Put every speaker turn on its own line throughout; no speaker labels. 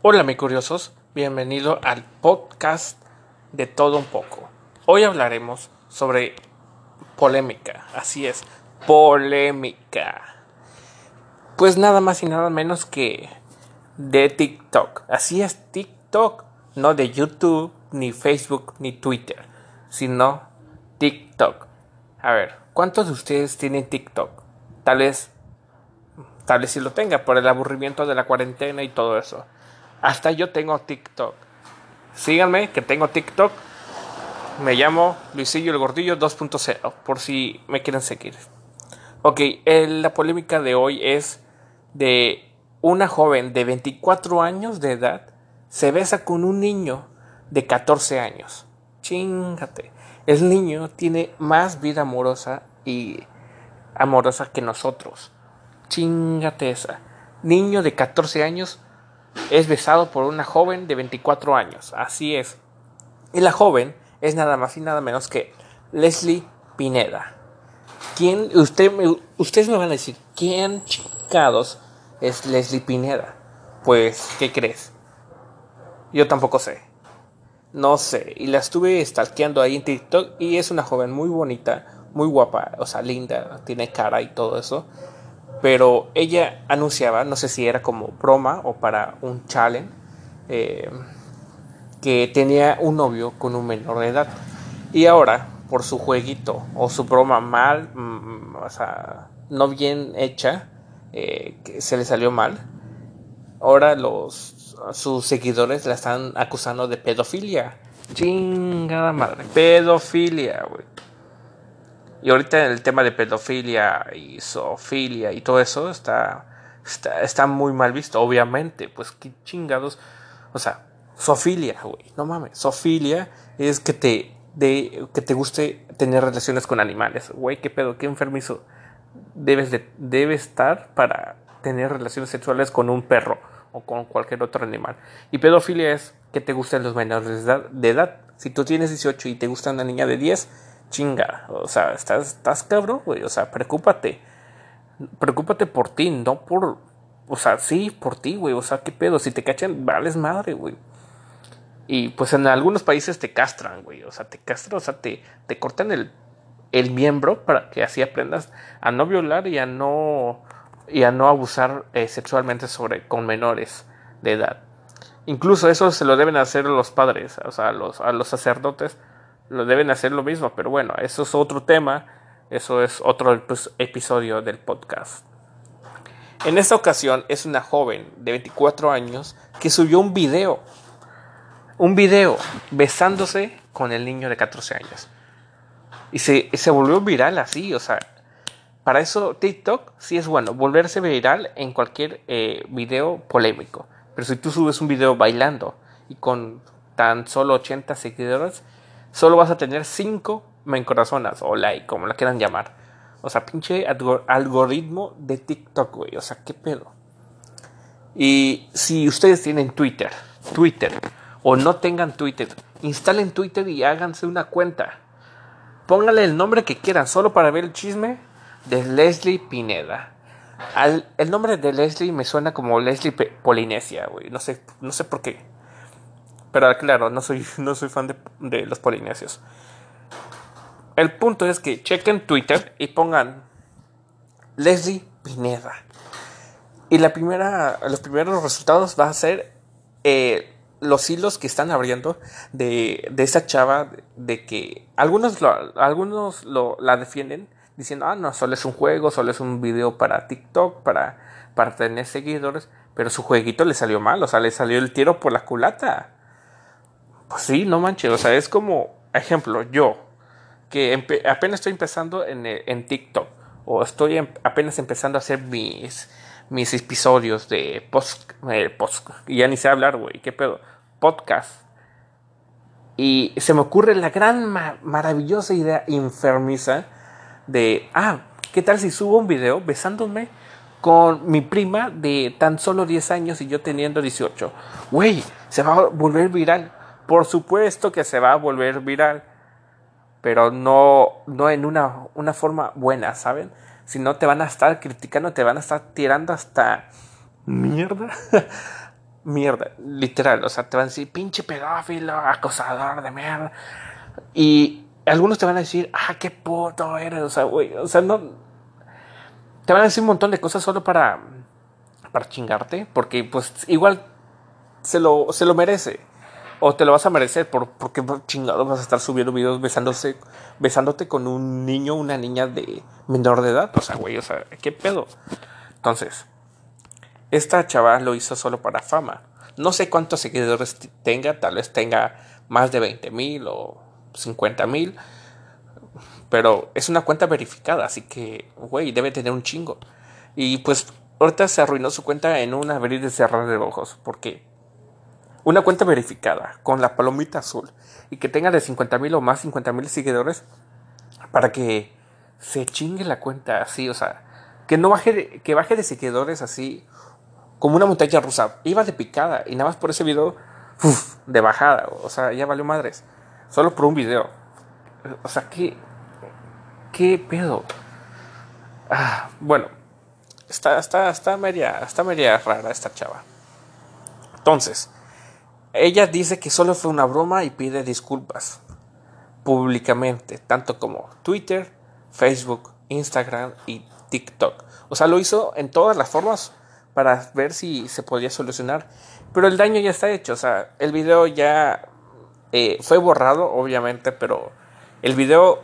Hola mi curiosos, bienvenido al podcast de todo un poco. Hoy hablaremos sobre polémica, así es, polémica. Pues nada más y nada menos que de TikTok. Así es, TikTok, no de YouTube, ni Facebook, ni Twitter, sino TikTok. A ver, ¿cuántos de ustedes tienen TikTok? Tal vez, tal vez si lo tenga por el aburrimiento de la cuarentena y todo eso. Hasta yo tengo TikTok. Síganme, que tengo TikTok. Me llamo Luisillo el Gordillo 2.0, por si me quieren seguir. Ok, la polémica de hoy es de una joven de 24 años de edad se besa con un niño de 14 años. Chingate. El niño tiene más vida amorosa y amorosa que nosotros. Chingate esa. Niño de 14 años es besado por una joven de 24 años. Así es. Y la joven es nada más y nada menos que Leslie Pineda. ¿Quién, usted, ustedes me van a decir, ¿quién chingados es Leslie Pineda? Pues, ¿qué crees? Yo tampoco sé. No sé. Y la estuve stalkeando ahí en TikTok y es una joven muy bonita, muy guapa, o sea, linda, tiene cara y todo eso pero ella anunciaba, no sé si era como broma o para un challenge, eh, que tenía un novio con un menor de edad. Y ahora, por su jueguito o su broma mal, mm, o sea, no bien hecha, eh, que se le salió mal, ahora los, sus seguidores la están acusando de pedofilia. Chingada madre, pedofilia, güey. Y ahorita el tema de pedofilia y zoofilia y todo eso está, está, muy mal visto, obviamente. Pues qué chingados. O sea, zoofilia, güey. No mames. Zoofilia es que te, de, que te guste tener relaciones con animales. Güey, qué pedo, qué enfermizo. Debes, de, debes estar para tener relaciones sexuales con un perro o con cualquier otro animal. Y pedofilia es que te gusten los menores. De edad. Si tú tienes 18 y te gusta una niña de 10, chinga, o sea, estás, estás cabrón, güey, o sea, preocúpate, preocúpate por ti, no por, o sea, sí, por ti, güey, o sea, qué pedo, si te cachan, vales madre, güey. Y pues en algunos países te castran, güey, o sea, te castran, o sea, te, te cortan el, el miembro para que así aprendas a no violar y a no, y a no abusar eh, sexualmente sobre, con menores de edad. Incluso eso se lo deben hacer los padres, o sea, los, a los sacerdotes lo deben hacer lo mismo, pero bueno, eso es otro tema, eso es otro pues, episodio del podcast. En esta ocasión es una joven de 24 años que subió un video, un video besándose con el niño de 14 años. Y se, se volvió viral así, o sea, para eso TikTok sí es bueno, volverse viral en cualquier eh, video polémico. Pero si tú subes un video bailando y con tan solo 80 seguidores, solo vas a tener 5 me encorazonas o like, como la quieran llamar. O sea, pinche algoritmo de TikTok, güey. O sea, qué pedo. Y si ustedes tienen Twitter, Twitter, o no tengan Twitter, instalen Twitter y háganse una cuenta. Pónganle el nombre que quieran, solo para ver el chisme de Leslie Pineda. el nombre de Leslie me suena como Leslie Polinesia, güey. No sé, no sé por qué. Pero claro, no soy, no soy fan de, los polinesios. El punto es que chequen Twitter y pongan Leslie Pineda. Y la primera, los primeros resultados van a ser eh, los hilos que están abriendo de, de esa chava, de que algunos, algunos lo, la defienden diciendo, ah, no, solo es un juego, solo es un video para TikTok, para, para tener seguidores, pero su jueguito le salió mal, o sea, le salió el tiro por la culata. Pues sí, no manches, o sea, es como, ejemplo, yo, que apenas estoy empezando en, en TikTok, o estoy em, apenas empezando a hacer mis, mis episodios de post, eh, ya ni sé hablar, güey, qué pedo, podcast. Y se me ocurre la gran maravillosa idea enfermiza de, ah, ¿qué tal si subo un video besándome con mi prima de tan solo 10 años y yo teniendo 18? Güey, se va a volver viral. Por supuesto que se va a volver viral, pero no, no en una, una forma buena, ¿saben? Si no te van a estar criticando, te van a estar tirando hasta mierda. mierda, literal, o sea, te van a decir pinche pedófilo, acosador de mierda. Y algunos te van a decir, ah, qué puto eres, o sea, güey, o sea, no. Te van a decir un montón de cosas solo para, para chingarte, porque pues igual se lo, se lo merece. O te lo vas a merecer por, porque chingado vas a estar subiendo videos besándose, besándote con un niño una niña de menor de edad. O sea, güey, o sea, ¿qué pedo? Entonces, esta chava lo hizo solo para fama. No sé cuántos seguidores tenga, tal vez tenga más de 20 mil o 50 mil. Pero es una cuenta verificada, así que, güey, debe tener un chingo. Y pues ahorita se arruinó su cuenta en un abrir y cerrar de ojos. Porque una cuenta verificada con la palomita azul y que tenga de 50 mil o más 50 mil seguidores para que se chingue la cuenta así, o sea, que no baje de, que baje de seguidores así como una montaña rusa. Iba de picada y nada más por ese video de bajada, o sea, ya valió madres. Solo por un video. O sea, qué qué pedo. Ah, bueno, está está está media está media rara esta chava. Entonces, ella dice que solo fue una broma y pide disculpas públicamente, tanto como Twitter, Facebook, Instagram y TikTok. O sea, lo hizo en todas las formas para ver si se podía solucionar. Pero el daño ya está hecho. O sea, el video ya eh, fue borrado, obviamente, pero el video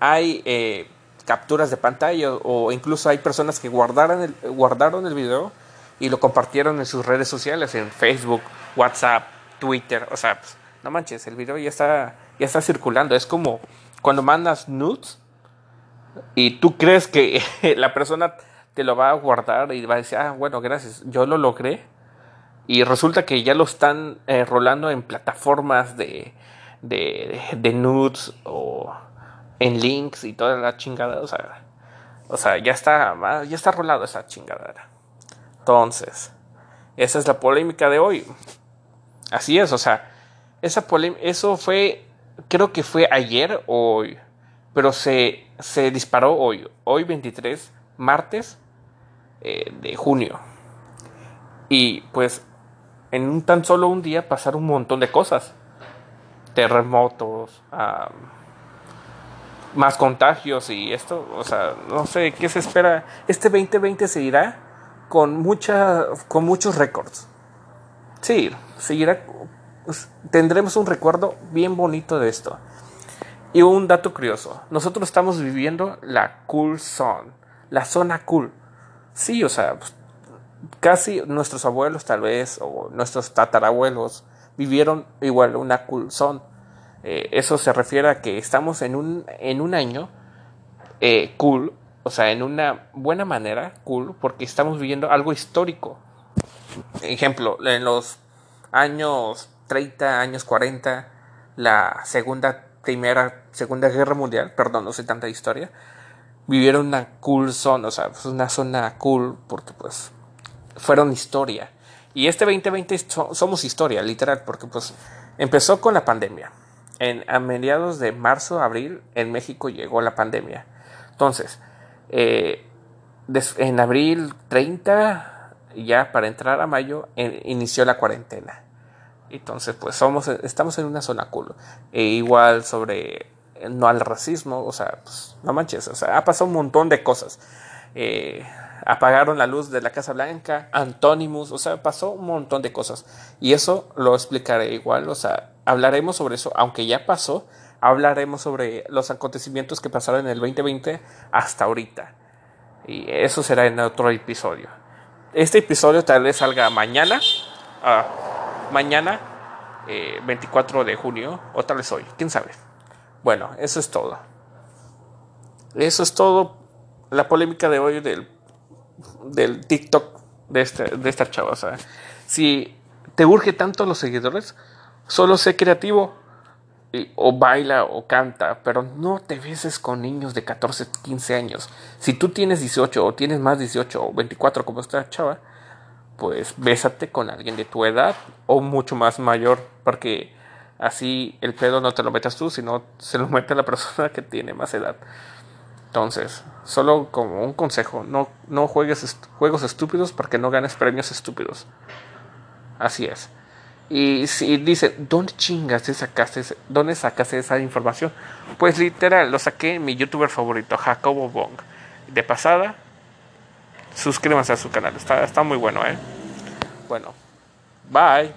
hay eh, capturas de pantalla o incluso hay personas que guardaron el, guardaron el video y lo compartieron en sus redes sociales, en Facebook, WhatsApp, Twitter, o sea, pues, no manches, el video ya está, ya está circulando. Es como cuando mandas nudes y tú crees que la persona te lo va a guardar y va a decir, ah, bueno, gracias, yo lo logré. Y resulta que ya lo están eh, rolando en plataformas de, de, de, nudes o en links y toda la chingada. O sea, o sea ya, está, ya está rolado esa chingadera. Entonces, esa es la polémica de hoy. Así es, o sea, esa eso fue, creo que fue ayer o hoy, pero se, se disparó hoy, hoy 23, martes eh, de junio. Y pues en un tan solo un día pasaron un montón de cosas. Terremotos, más contagios y esto, o sea, no sé qué se espera. Este 2020 se irá con, mucha, con muchos récords. Sí, seguirá, pues, tendremos un recuerdo bien bonito de esto. Y un dato curioso, nosotros estamos viviendo la cool zone, la zona cool. Sí, o sea, pues, casi nuestros abuelos tal vez, o nuestros tatarabuelos, vivieron igual una cool zone. Eh, eso se refiere a que estamos en un, en un año eh, cool, o sea, en una buena manera cool, porque estamos viviendo algo histórico. Ejemplo, en los años 30, años 40, la segunda, primera, segunda guerra mundial, perdón, no sé tanta historia, vivieron una cool zone, o sea, pues una zona cool, porque pues fueron historia. Y este 2020 somos historia, literal, porque pues empezó con la pandemia. En, a mediados de marzo, abril, en México llegó la pandemia. Entonces, eh, en abril 30 ya para entrar a mayo inició la cuarentena. Entonces, pues somos, estamos en una zona cool. E igual sobre no al racismo, o sea, pues, no manches, o sea, ha pasado un montón de cosas. Eh, apagaron la luz de la Casa Blanca, Antónimos, o sea, pasó un montón de cosas. Y eso lo explicaré igual, o sea, hablaremos sobre eso, aunque ya pasó, hablaremos sobre los acontecimientos que pasaron en el 2020 hasta ahorita. Y eso será en otro episodio. Este episodio tal vez salga mañana. Ah, mañana, 24 eh, de junio, o tal vez hoy, quién sabe. Bueno, eso es todo. Eso es todo. La polémica de hoy del, del TikTok de, este, de esta chava. Si te urge tanto los seguidores, solo sé creativo o baila o canta, pero no te beses con niños de 14, 15 años. Si tú tienes 18 o tienes más 18 o 24 como esta chava, pues bésate con alguien de tu edad o mucho más mayor, porque así el pedo no te lo metas tú, sino se lo mete la persona que tiene más edad. Entonces, solo como un consejo, no, no juegues juegos estúpidos porque no ganes premios estúpidos. Así es. Y si dice, ¿dónde chingas sacaste, dónde sacaste esa información? Pues literal, lo saqué mi youtuber favorito, Jacobo Bong. De pasada, suscríbanse a su canal, está, está muy bueno, ¿eh? Bueno, bye.